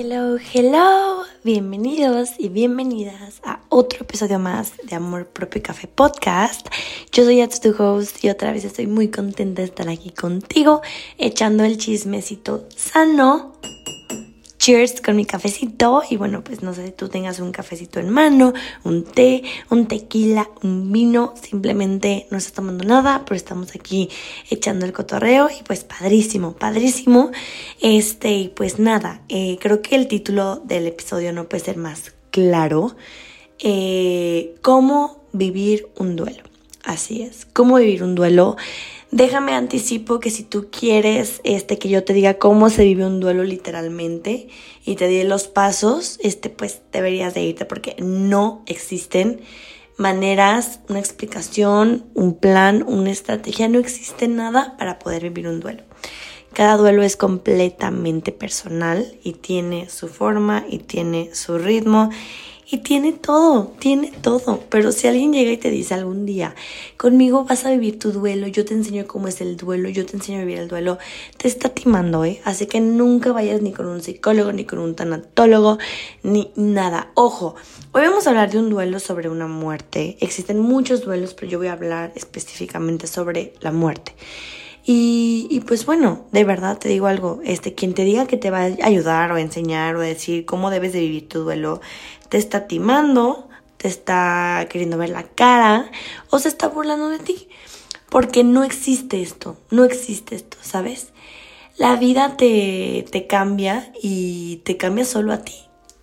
Hello, hello, bienvenidos y bienvenidas a otro episodio más de Amor Propio Café Podcast. Yo soy Ats tu host y otra vez estoy muy contenta de estar aquí contigo, echando el chismecito sano cheers con mi cafecito y bueno, pues no sé si tú tengas un cafecito en mano, un té, un tequila, un vino, simplemente no estás tomando nada, pero estamos aquí echando el cotorreo y pues padrísimo, padrísimo. Este, y pues nada, eh, creo que el título del episodio no puede ser más claro. Eh, ¿Cómo vivir un duelo? Así es, ¿cómo vivir un duelo? Déjame anticipo que si tú quieres este que yo te diga cómo se vive un duelo literalmente y te dé los pasos, este pues deberías de irte porque no existen maneras, una explicación, un plan, una estrategia, no existe nada para poder vivir un duelo. Cada duelo es completamente personal y tiene su forma y tiene su ritmo y tiene todo, tiene todo. Pero si alguien llega y te dice algún día, conmigo vas a vivir tu duelo, yo te enseño cómo es el duelo, yo te enseño a vivir el duelo, te está timando, ¿eh? Así que nunca vayas ni con un psicólogo, ni con un tanatólogo, ni nada. Ojo, hoy vamos a hablar de un duelo sobre una muerte. Existen muchos duelos, pero yo voy a hablar específicamente sobre la muerte. Y, y, pues bueno, de verdad te digo algo, este, quien te diga que te va a ayudar o enseñar o decir cómo debes de vivir tu duelo, te está timando, te está queriendo ver la cara o se está burlando de ti. Porque no existe esto, no existe esto, ¿sabes? La vida te, te cambia y te cambia solo a ti.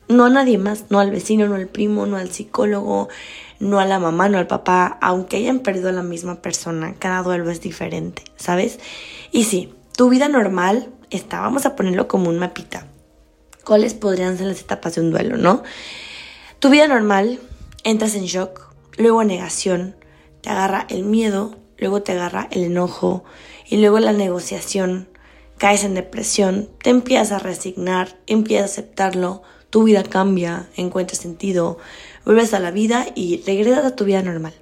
No a nadie más, no al vecino, no al primo, no al psicólogo, no a la mamá, no al papá, aunque hayan perdido a la misma persona, cada duelo es diferente, ¿sabes? Y sí, tu vida normal está, vamos a ponerlo como un mapita. ¿Cuáles podrían ser las etapas de un duelo, no? Tu vida normal, entras en shock, luego negación, te agarra el miedo, luego te agarra el enojo y luego la negociación, caes en depresión, te empiezas a resignar, empiezas a aceptarlo, tu vida cambia, encuentras sentido, vuelves a la vida y regresas a tu vida normal.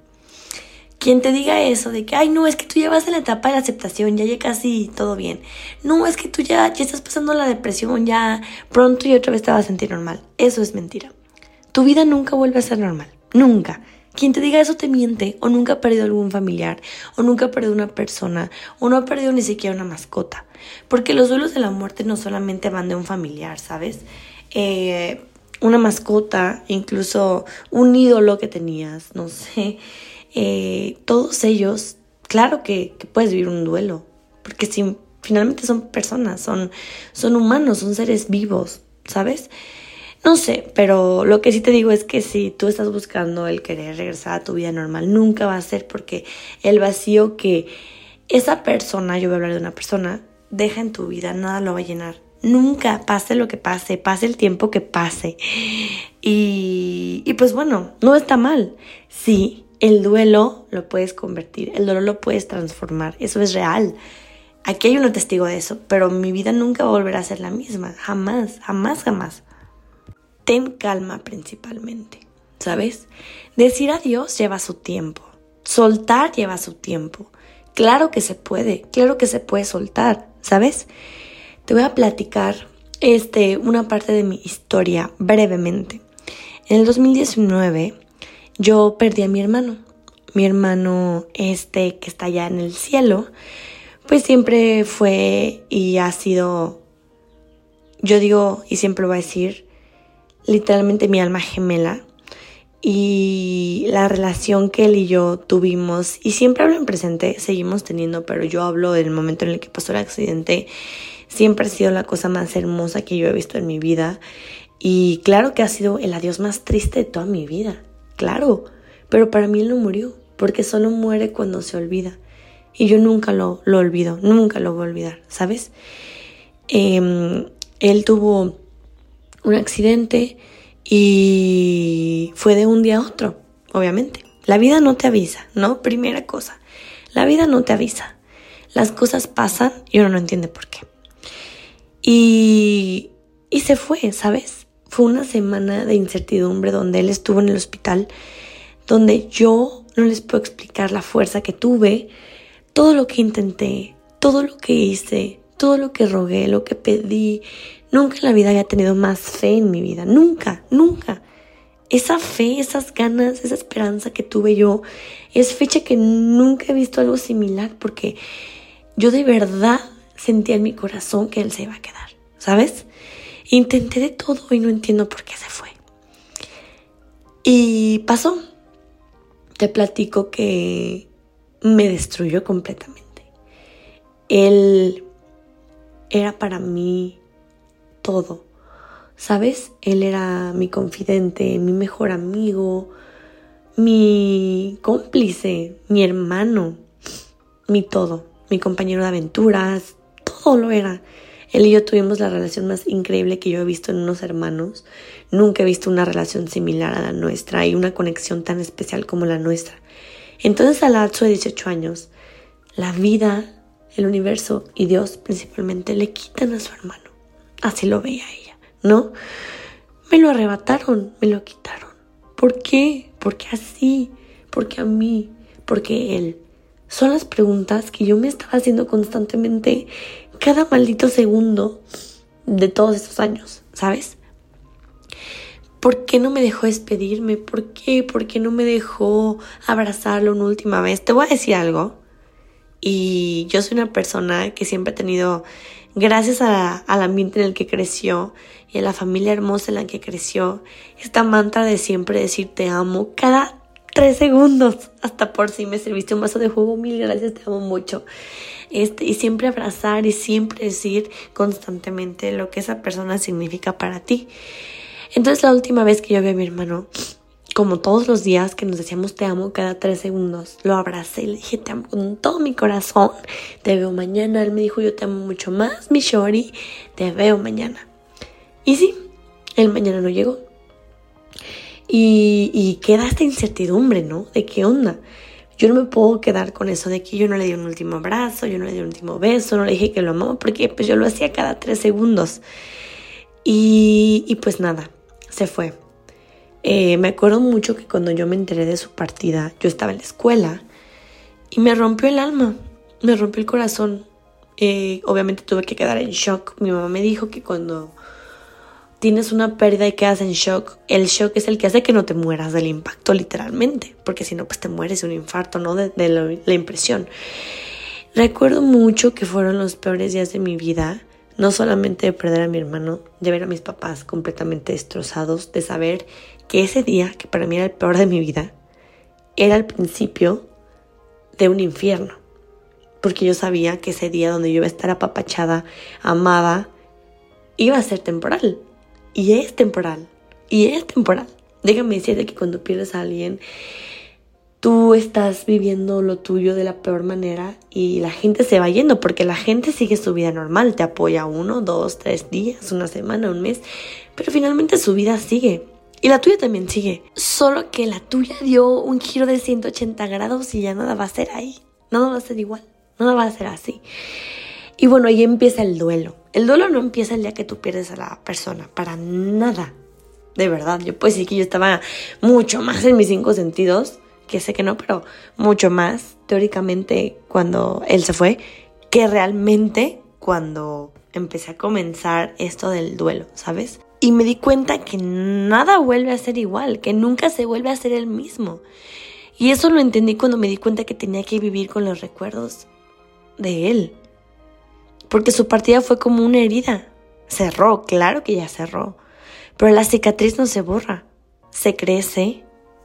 Quien te diga eso de que, ay, no, es que tú ya vas en la etapa de la aceptación, ya ya casi todo bien. No, es que tú ya, ya estás pasando la depresión, ya pronto y otra vez te vas a sentir normal. Eso es mentira. Tu vida nunca vuelve a ser normal. Nunca. Quien te diga eso te miente, o nunca ha perdido algún familiar, o nunca ha perdido una persona, o no ha perdido ni siquiera una mascota. Porque los duelos de la muerte no solamente van de un familiar, ¿sabes? Eh, una mascota, incluso un ídolo que tenías, no sé. Eh, todos ellos, claro que, puedes vivir un duelo, porque si, finalmente son personas, son, son humanos, son seres vivos, ¿sabes? No sé, pero lo que sí te digo es que si tú estás buscando el querer regresar a tu vida normal, nunca va a ser porque el vacío que esa persona, yo voy a hablar de una persona, deja en tu vida, nada lo va a llenar. Nunca, pase lo que pase, pase el tiempo que pase. Y, y pues bueno, no está mal. Sí, el duelo lo puedes convertir, el dolor lo puedes transformar, eso es real. Aquí hay un testigo de eso, pero mi vida nunca va a a ser la misma, jamás, jamás, jamás ten calma principalmente, ¿sabes? Decir adiós lleva su tiempo, soltar lleva su tiempo. Claro que se puede, claro que se puede soltar, ¿sabes? Te voy a platicar este, una parte de mi historia brevemente. En el 2019 yo perdí a mi hermano. Mi hermano este que está allá en el cielo, pues siempre fue y ha sido, yo digo y siempre voy a decir, literalmente mi alma gemela y la relación que él y yo tuvimos, y siempre hablo en presente, seguimos teniendo, pero yo hablo del momento en el que pasó el accidente, siempre ha sido la cosa más hermosa que yo he visto en mi vida, y claro que ha sido el adiós más triste de toda mi vida, claro, pero para mí él no murió, porque solo muere cuando se olvida, y yo nunca lo, lo olvido, nunca lo voy a olvidar, ¿sabes? Em, él tuvo un accidente y fue de un día a otro, obviamente. La vida no te avisa, ¿no? Primera cosa, la vida no te avisa. Las cosas pasan y uno no entiende por qué. Y, se fue, ¿sabes? Fue una semana de incertidumbre donde él estuvo en el hospital, donde yo no les puedo explicar la fuerza que tuve, todo lo que intenté, todo lo que hice, todo lo que rogué, lo que pedí. Nunca en la vida había tenido más fe en mi vida, nunca, nunca. Esa fe, esas ganas, esa esperanza que tuve yo, es fecha que nunca he visto algo similar porque yo de verdad sentía en mi corazón que él se iba a quedar, ¿sabes? Intenté de todo y no entiendo por qué se fue. Y pasó. Te platico que me destruyó completamente. Él era para mí todo. ¿Sabes? Él era mi confidente, mi mejor amigo, mi cómplice, mi hermano, mi todo, mi compañero de aventuras, todo lo era. Él y yo tuvimos la relación más increíble que yo he visto en unos hermanos. Nunca he visto una relación similar a la nuestra y una conexión tan especial como la nuestra. Entonces, al lapso de 18 años, la vida, el universo y Dios principalmente le quitan a su hermano. Así lo veía ella, ¿no? Me lo arrebataron, me lo quitaron. ¿Por qué? Porque así, porque a mí, porque él. Son las preguntas que yo me estaba haciendo constantemente cada maldito segundo de todos estos años, ¿sabes? ¿Por qué no me dejó despedirme? ¿Por qué? ¿Por qué no me dejó abrazarlo una última vez? Te voy a decir algo. Y yo soy una persona que siempre ha tenido, gracias al ambiente en el que creció y a la familia hermosa en la que creció, esta mantra de siempre decir te amo cada tres segundos. Hasta por si me serviste un vaso de jugo, mil gracias, te amo mucho. Este, y siempre abrazar y siempre decir constantemente lo que esa persona significa para ti. Entonces la última vez que yo vi a mi hermano, como todos los días que nos decíamos te amo cada tres segundos, lo abracé y le dije te amo con todo mi corazón, te veo mañana. Él me dijo yo te amo mucho más, mi shori, te veo mañana. Y sí, el mañana no llegó. Y, queda esta incertidumbre, ¿no? De qué onda. Yo no me puedo quedar con eso de que yo no le di un último abrazo, yo no le di un último beso, no le dije que lo amaba, porque pues yo lo hacía cada tres segundos. Y, y pues nada, se fue. Eh, me acuerdo mucho que cuando yo me enteré de su partida, yo estaba en la escuela y me rompió el alma, me rompió el corazón. Eh, obviamente tuve que quedar en shock. Mi mamá me dijo que cuando tienes una pérdida y quedas en shock, el shock es el que hace que no te mueras del impacto literalmente, porque si no, pues te mueres de un infarto, ¿no? De, la, impresión. Recuerdo mucho que fueron los peores días de mi vida, no solamente de perder a mi hermano, de ver a mis papás completamente destrozados, de saber que ese día, que para mí era el peor de mi vida, era el principio de un infierno. Porque yo sabía que ese día donde yo iba a estar apapachada, amada, iba a ser temporal. Y es temporal. Y es temporal. Déjame decirte que cuando pierdes a alguien, tú estás viviendo lo tuyo de la peor manera y la gente se va yendo porque la gente sigue su vida normal, te apoya uno, dos, tres días, una semana, un mes, pero finalmente su vida sigue. Y la tuya también sigue. Solo que la tuya dio un giro de 180 grados y ya nada va a ser ahí. Nada va a ser igual. Nada va a ser así. Y bueno, ahí empieza el duelo. El duelo no empieza el día que tú pierdes a la persona, para nada. De verdad, yo puedo decir que yo estaba mucho más en mis cinco sentidos, que sé que no, pero mucho más teóricamente cuando él se fue, que realmente cuando empecé a comenzar esto del duelo, ¿sabes? Y me di cuenta que nada vuelve a ser igual, que nunca se vuelve a ser el mismo. Y eso lo entendí cuando me di cuenta que tenía que vivir con los recuerdos de él porque su partida fue como una herida. Cerró, claro que ya cerró, pero la cicatriz no se borra, se crece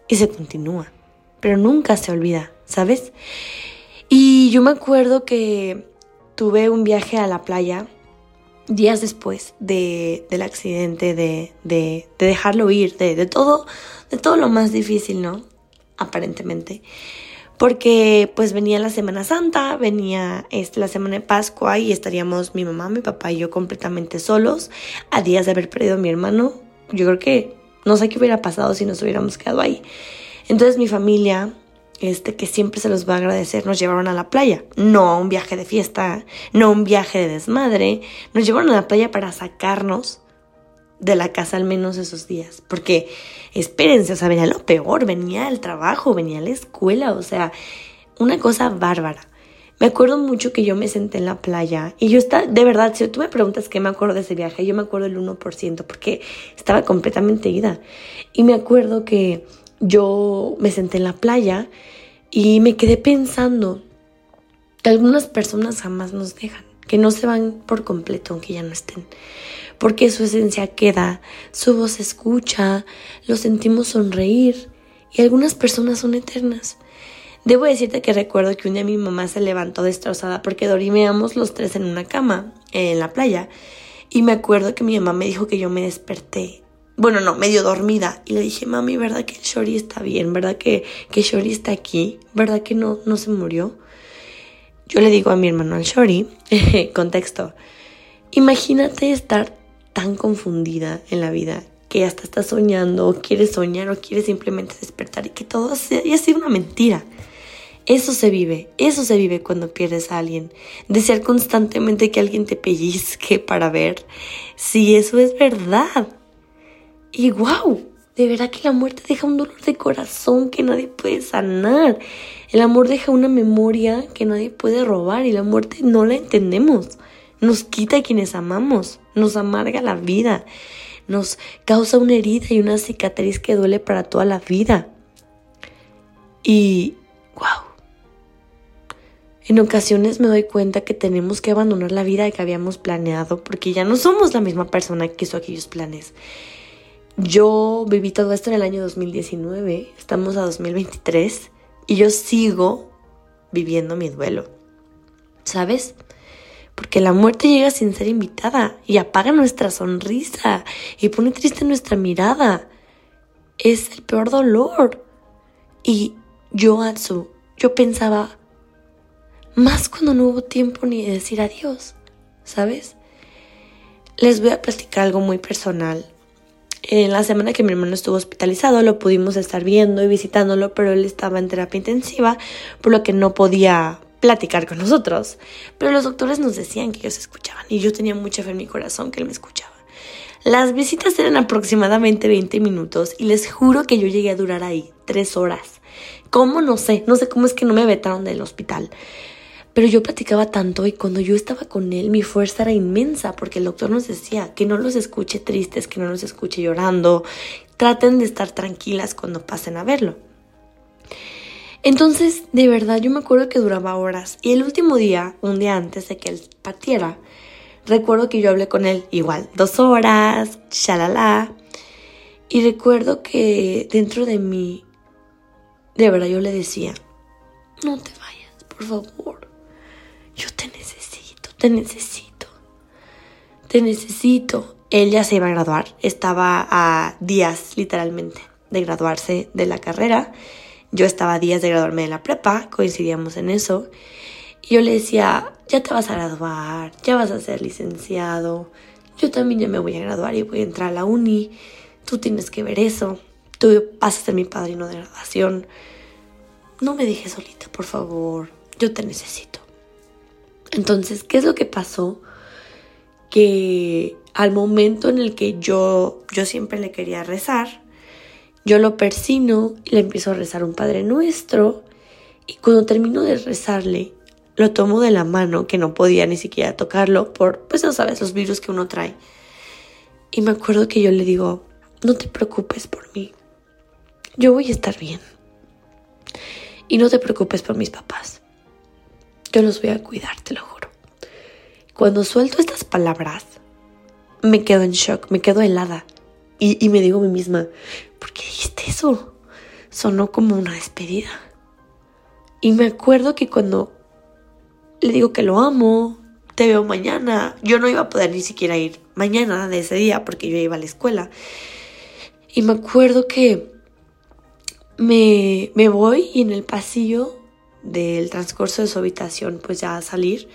y se continúa, pero nunca se olvida, ¿sabes? Y yo me acuerdo que tuve un viaje a la playa días después de, del accidente, de, de, de dejarlo ir, de, de, todo, de todo lo más difícil, ¿no? Aparentemente porque pues venía la Semana Santa, venía este, la Semana de Pascua y estaríamos mi mamá, mi papá y yo completamente solos a días de haber perdido a mi hermano. Yo creo que no sé qué hubiera pasado si nos hubiéramos quedado ahí. Entonces mi familia, este, que siempre se los va a agradecer, nos llevaron a la playa. No a un viaje de fiesta, no un viaje de desmadre. Nos llevaron a la playa para sacarnos de la casa al menos esos días. Porque, espérense, o sea, venía lo peor, venía el trabajo, venía la escuela, o sea, una cosa bárbara. Me acuerdo mucho que yo me senté en la playa y yo estaba, de verdad, si tú me preguntas qué me acuerdo de ese viaje, yo me acuerdo el 1% porque estaba completamente ida. Y me acuerdo que yo me senté en la playa y me quedé pensando que algunas personas jamás nos dejan, que no se van por completo aunque ya no estén, porque su esencia queda, su voz se escucha, lo sentimos sonreír y algunas personas son eternas. Debo decirte que recuerdo que un día mi mamá se levantó destrozada porque dormíamos los tres en una cama en la playa y me acuerdo que mi mamá me dijo que yo me desperté. Bueno, no, medio dormida. Y le dije, mami, ¿verdad que Shori está bien? ¿Verdad que, que Shori está aquí? ¿Verdad que no, no se murió? Yo le digo a mi hermano al Shori, contexto, imagínate estar tan confundida en la vida que hasta estás soñando o quieres soñar o quieres simplemente despertar y que todo haya sido una mentira. Eso se vive, eso se vive cuando pierdes a alguien. Desear constantemente que alguien te pellizque para ver si eso es verdad. Y wow, de verdad que la muerte deja un dolor de corazón que nadie puede sanar. El amor deja una memoria que nadie puede robar y la muerte no la entendemos. Nos quita a quienes amamos, nos amarga la vida, nos causa una herida y una cicatriz que duele para toda la vida. Y wow, en ocasiones me doy cuenta que tenemos que abandonar la vida que habíamos planeado porque ya no somos la misma persona que hizo aquellos planes. Yo viví todo esto en el año 2019, estamos a 2023 y yo sigo viviendo mi duelo. ¿Sabes? Porque la muerte llega sin ser invitada y apaga nuestra sonrisa y pone triste nuestra mirada. Es el peor dolor. Y yo, Atsu, yo pensaba, más cuando no hubo tiempo ni de decir adiós, ¿sabes? Les voy a platicar algo muy personal. En la semana que mi hermano estuvo hospitalizado lo pudimos estar viendo y visitándolo, pero él estaba en terapia intensiva, por lo que no podía platicar con nosotros. Pero los doctores nos decían que ellos escuchaban y yo tenía mucha fe en mi corazón que él me escuchaba. Las visitas eran aproximadamente 20 minutos y les juro que yo llegué a durar ahí tres horas. ¿Cómo? No sé, no sé cómo es que no me vetaron del hospital. Pero yo platicaba tanto y cuando yo estaba con él mi fuerza era inmensa porque el doctor nos decía que no los escuche tristes, que no los escuche llorando, traten de estar tranquilas cuando pasen a verlo. Entonces, de verdad, yo me acuerdo que duraba horas. Y el último día, un día antes de que él partiera, recuerdo que yo hablé con él igual, dos horas, shalala, y recuerdo que dentro de mí, de verdad yo le decía, no te vayas, por favor, yo te necesito, te necesito, te necesito. Él ya se iba a graduar, estaba a días literalmente de graduarse de la carrera. Yo estaba a días de graduarme de la prepa, coincidíamos en eso. Y yo le decía, ya te vas a graduar, ya vas a ser licenciado, yo también ya me voy a graduar y voy a entrar a la uni, tú tienes que ver eso, tú vas a ser mi padrino de graduación. No me dejes solita, por favor, yo te necesito. Entonces, ¿qué es lo que pasó? Que al momento en el que yo, yo siempre le quería rezar, yo lo persino y le empiezo a rezar un Padre Nuestro. Y cuando termino de rezarle, lo tomo de la mano, que no podía ni siquiera tocarlo por, pues no sabes, los virus que uno trae. Y me acuerdo que yo le digo, no te preocupes por mí, yo voy a estar bien. Y no te preocupes por mis papás. Yo los voy a cuidar, te lo juro. Cuando suelto estas palabras, me quedo en shock, me quedo helada. Y, me digo a mí misma, ¿por qué dijiste eso? Sonó como una despedida. Y me acuerdo que cuando le digo que lo amo, te veo mañana, yo no iba a poder ni siquiera ir mañana de ese día porque yo iba a la escuela. Y me acuerdo que me, me voy y en el pasillo del transcurso de su habitación, pues ya a salir,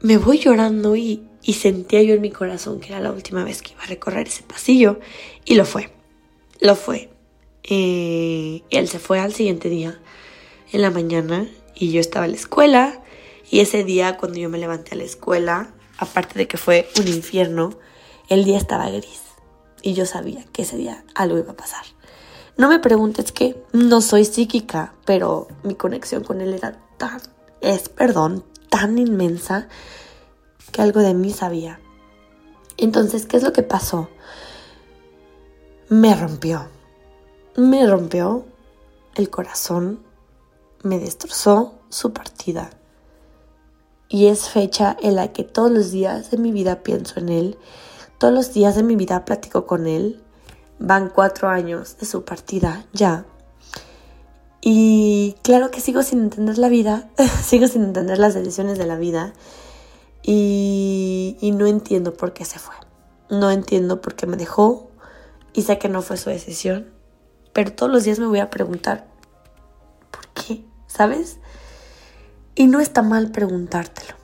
me voy llorando y, sentía yo en mi corazón que era la última vez que iba a recorrer ese pasillo y lo fue, lo fue. Eh, él se fue al siguiente día, en la mañana, y yo estaba en la escuela y ese día cuando yo me levanté a la escuela, aparte de que fue un infierno, el día estaba gris y yo sabía que ese día algo iba a pasar. No me preguntes qué, no soy psíquica, pero mi conexión con él era tan es perdón tan inmensa que algo de mí sabía. Entonces, ¿qué es lo que pasó? Me rompió. Me rompió el corazón. Me destrozó su partida. Y es fecha en la que todos los días de mi vida pienso en él. Todos los días de mi vida platico con él. Van cuatro años de su partida ya. Y claro que sigo sin entender la vida, sigo sin entender las decisiones de la vida y, no entiendo por qué se fue. No entiendo por qué me dejó y sé que no fue su decisión, pero todos los días me voy a preguntar, ¿por qué? ¿Sabes? Y no está mal preguntártelo.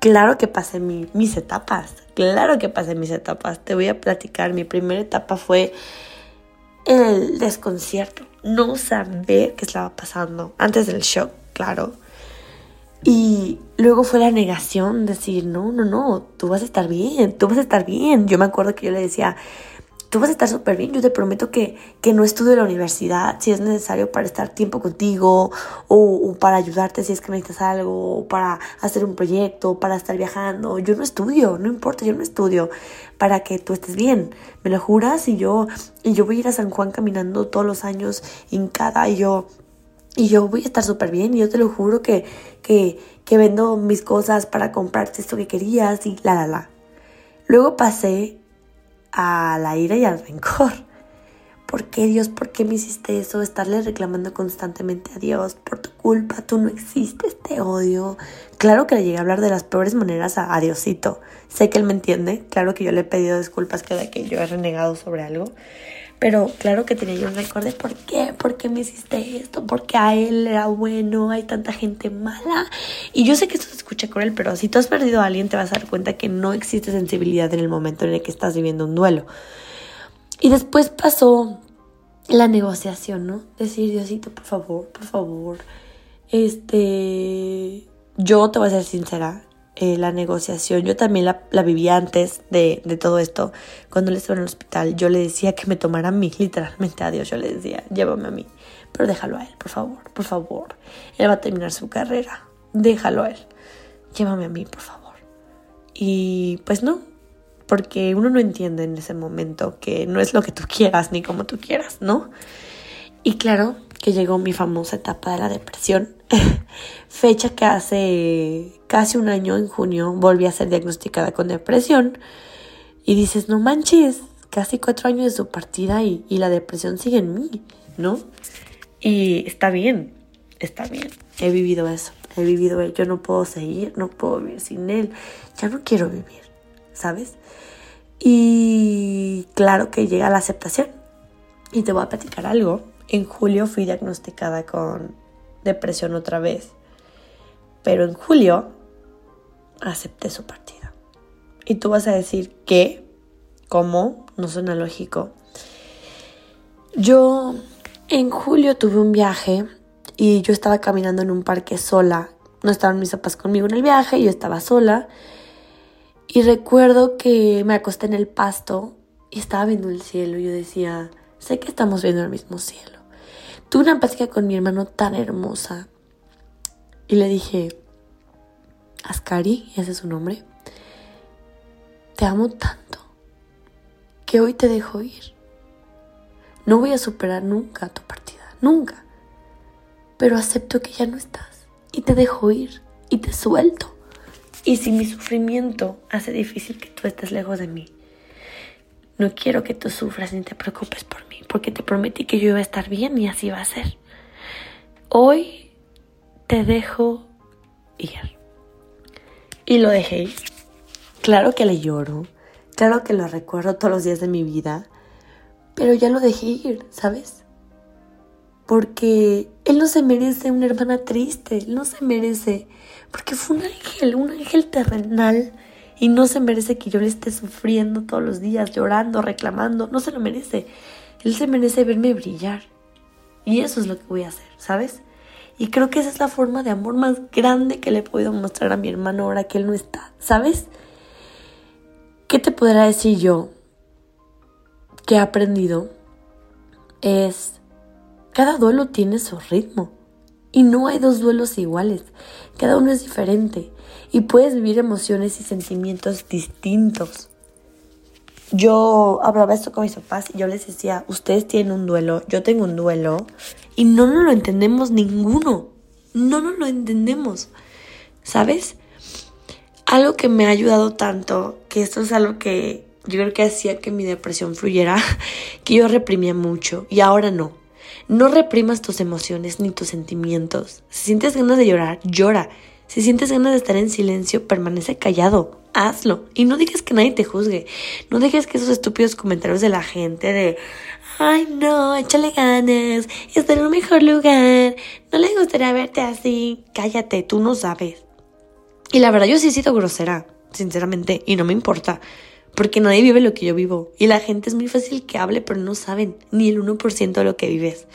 Claro que pasé mis etapas, claro que pasé mis etapas. Te voy a platicar, mi primera etapa fue el desconcierto no saber qué estaba pasando antes del shock, claro. Y luego fue la negación, decir, no, no, no, tú vas a estar bien, tú vas a estar bien. Yo me acuerdo que yo le decía, tú vas a estar súper bien, yo te prometo que, que no estudio la universidad si es necesario para estar tiempo contigo o, para ayudarte si es que necesitas algo, o para hacer un proyecto, para estar viajando. Yo no estudio, no importa, yo no estudio para que tú estés bien. ¿Me lo juras? Y yo, y yo voy a ir a San Juan caminando todos los años en cada y yo... Y yo voy a estar súper bien y yo te lo juro que, que, vendo mis cosas para comprarte esto que querías y la, la, la. Luego pasé a la ira y al rencor. ¿Por qué Dios? ¿Por qué me hiciste eso? Estarle reclamando constantemente a Dios. Por tu culpa, tú no existes, te odio. Claro que le llegué a hablar de las peores maneras a, a Diosito. Sé que Él me entiende. Claro que yo le he pedido disculpas cada que yo he renegado sobre algo. Pero claro que tenía yo un récord de por qué, por qué me hiciste esto, porque a él era bueno, hay tanta gente mala. Y yo sé que esto se escucha cruel, pero si tú has perdido a alguien te vas a dar cuenta que no existe sensibilidad en el momento en el que estás viviendo un duelo. Y después pasó la negociación, ¿no? Decir, Diosito, por favor, por favor. Este, yo te voy a ser sincera, eh, la negociación. Yo también la, la vivía antes de, de, todo esto. Cuando él estaba en el hospital, yo le decía que me tomara a mí, literalmente a Dios. Yo le decía, llévame a mí, pero déjalo a él, por favor, por favor. Él va a terminar su carrera, déjalo a él. Llévame a mí, por favor. Y pues no, porque uno no entiende en ese momento que no es lo que tú quieras ni como tú quieras, ¿no? Y claro que llegó mi famosa etapa de la depresión fecha que hace casi un año, en junio, volví a ser diagnosticada con depresión. Y dices, no manches, casi cuatro años de su partida y, y la depresión sigue en mí, ¿no? Y está bien, está bien. He vivido eso, he vivido. Yo no puedo seguir, no puedo vivir sin él. Ya no quiero vivir, ¿sabes? Y claro que llega la aceptación. Y te voy a platicar algo. En julio fui diagnosticada con depresión otra vez. Pero en julio acepté su partida. Y tú vas a decir que, ¿cómo? No suena lógico. Yo en julio tuve un viaje y yo estaba caminando en un parque sola. No estaban mis papás conmigo en el viaje, yo estaba sola. Y recuerdo que me acosté en el pasto y estaba viendo el cielo. Y yo decía, sé que estamos viendo el mismo cielo. Tuve una plática con mi hermano tan hermosa y le dije, Ascari, ese es su nombre, te amo tanto que hoy te dejo ir. No voy a superar nunca tu partida, nunca. Pero acepto que ya no estás y te dejo ir y te suelto. Y si mi sufrimiento hace difícil que tú estés lejos de mí, no quiero que tú sufras ni te preocupes por mí, porque te prometí que yo iba a estar bien y así va a ser. Hoy te dejo ir. Y lo dejé. Claro que le lloro, claro que lo recuerdo todos los días de mi vida, pero ya lo dejé ir, ¿sabes? Porque él no se merece una hermana triste, él no se merece, porque fue un ángel, un ángel terrenal y no se merece que yo le esté sufriendo todos los días, llorando, reclamando. No se lo merece. Él se merece verme brillar. Y eso es lo que voy a hacer, ¿sabes? Y creo que esa es la forma de amor más grande que le he podido mostrar a mi hermano ahora que él no está, ¿sabes? ¿Qué te podrá decir yo que he aprendido? Es, cada duelo tiene su ritmo Y no hay dos duelos iguales, cada uno es diferente y puedes vivir emociones y sentimientos distintos. Yo hablaba esto con mis papás y yo les decía, ustedes tienen un duelo, yo tengo un duelo y no nos lo entendemos ninguno, no nos lo entendemos, ¿sabes? Algo que me ha ayudado tanto, que esto es algo que yo creo que hacía que mi depresión fluyera, que yo reprimía mucho y ahora no. No reprimas tus emociones ni tus sentimientos. Si sientes ganas de llorar, llora. Si sientes ganas de estar en silencio, permanece callado. Hazlo. Y no dejes que nadie te juzgue. No dejes que esos estúpidos comentarios de la gente de, ay no, échale ganas, está en un mejor lugar, no le gustaría verte así. Cállate, tú no sabes. Y la verdad yo sí he sido grosera, sinceramente, y no me importa porque nadie vive lo que yo vivo y la gente es muy fácil que hable, pero no saben ni el 1% de lo que vives.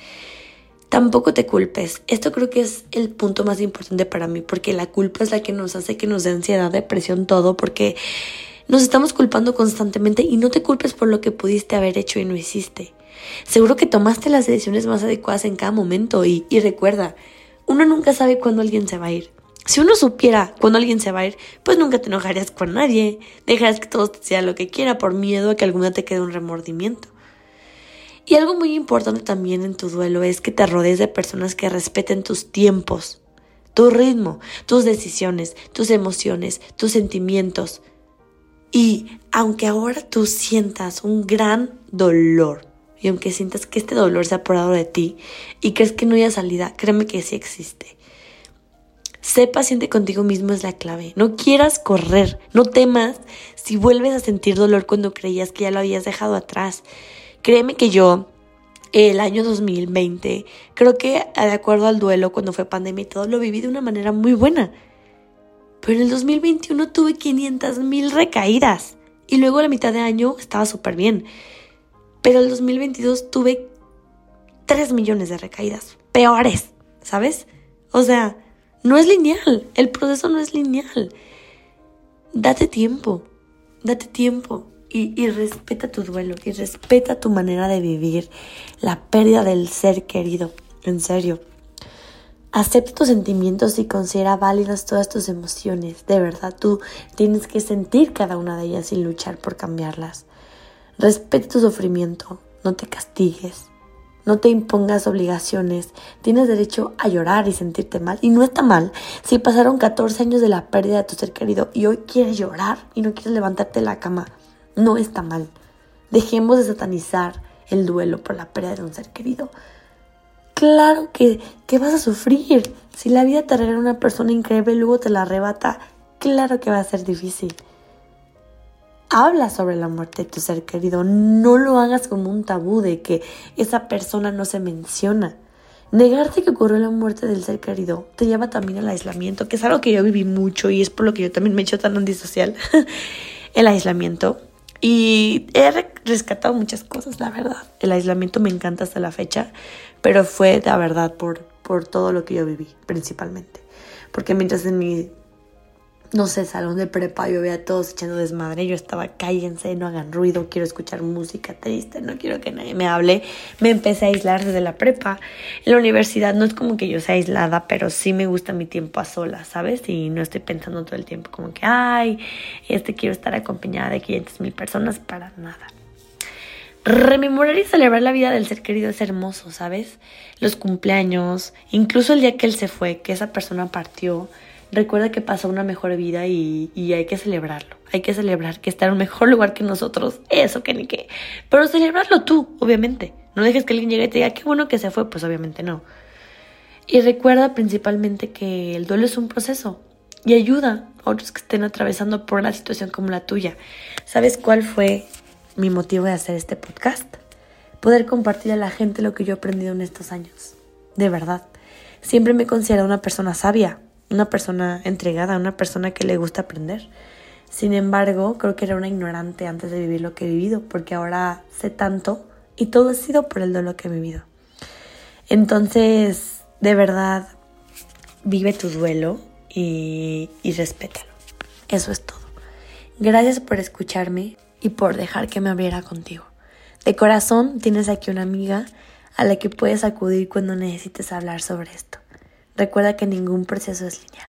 Tampoco te culpes. Esto creo que es el punto más importante para mí, porque la culpa es la que nos hace que nos dé ansiedad, depresión, todo, porque nos estamos culpando constantemente y no te culpes por lo que pudiste haber hecho y no hiciste. Seguro que tomaste las decisiones más adecuadas en cada momento y, recuerda, uno nunca sabe cuándo alguien se va a ir. Si uno supiera cuando alguien se va a ir, pues nunca te enojarías con nadie. Dejarás que todo sea lo que quiera por miedo a que alguna te quede un remordimiento. Y algo muy importante también en tu duelo es que te rodees de personas que respeten tus tiempos, tu ritmo, tus decisiones, tus emociones, tus sentimientos. Y aunque ahora tú sientas un gran dolor, y aunque sientas que este dolor se ha apoderado de ti y crees que no haya salida, créeme que sí existe. Sé paciente contigo mismo es la clave. No quieras correr, no temas si vuelves a sentir dolor cuando creías que ya lo habías dejado atrás. Créeme que yo, el año 2020, creo que de acuerdo al duelo, cuando fue pandemia y todo, lo viví de una manera muy buena. Pero en el 2021 tuve 500 mil recaídas. Y luego la mitad de año estaba súper bien. Pero el 2022 tuve 3 millones de recaídas. Peores, ¿sabes? O sea, no es lineal, el proceso no es lineal. Date tiempo, date tiempo y, y, respeta tu duelo y respeta tu manera de vivir la pérdida del ser querido, en serio. Acepta tus sentimientos y considera válidas todas tus emociones. De verdad, tú tienes que sentir cada una de ellas sin luchar por cambiarlas. Respeta tu sufrimiento, no te castigues. No te impongas obligaciones. Tienes derecho a llorar y sentirte mal. Y no está mal si pasaron 14 años de la pérdida de tu ser querido y hoy quieres llorar y no quieres levantarte de la cama. No está mal. Dejemos de satanizar el duelo por la pérdida de un ser querido. Claro que, que vas a sufrir. Si la vida te regala una persona increíble y luego te la arrebata, claro que va a ser difícil habla sobre la muerte de tu ser querido. No lo hagas como un tabú de que esa persona no se menciona. Negarte que ocurrió la muerte del ser querido te lleva también al aislamiento, que es algo que yo viví mucho y es por lo que yo también me he hecho tan antisocial. el aislamiento. Y he rescatado muchas cosas, la verdad. El aislamiento me encanta hasta la fecha, pero fue la verdad por, por todo lo que yo viví, principalmente. Porque mientras en mi no sé, salón de prepa, yo veía a todos echando desmadre, yo estaba, cállense, no hagan ruido, quiero escuchar música triste, no quiero que nadie me hable. Me empecé a aislar desde la prepa. En la universidad no es como que yo sea aislada, pero sí me gusta mi tiempo a solas, ¿sabes? Y no estoy pensando todo el tiempo como que, ay, este quiero estar acompañada de 500 mil personas, para nada. Rememorar y celebrar la vida del ser querido es hermoso, ¿sabes? Los cumpleaños, incluso el día que él se fue, que esa persona partió recuerda que pasó una mejor vida y, hay que celebrarlo. Hay que celebrar que está en un mejor lugar que nosotros. Eso que ni qué. Pero celebrarlo tú, obviamente. No dejes que alguien llegue y te diga, qué bueno que se fue. Pues obviamente no. Y recuerda principalmente que el duelo es un proceso y ayuda a otros que estén atravesando por una situación como la tuya. ¿Sabes cuál fue mi motivo de hacer este podcast? Poder compartir a la gente lo que yo he aprendido en estos años. De verdad. Siempre me he considerado una persona sabia, una persona entregada, una persona que le gusta aprender. Sin embargo, creo que era una ignorante antes de vivir lo que he vivido, porque ahora sé tanto y todo ha sido por el dolor que he vivido. Entonces, de verdad, vive tu duelo y, y respétalo. Eso es todo. Gracias por escucharme y por dejar que me abriera contigo. De corazón, tienes aquí una amiga a la que puedes acudir cuando necesites hablar sobre esto. Recuerda que ningún proceso es lineal.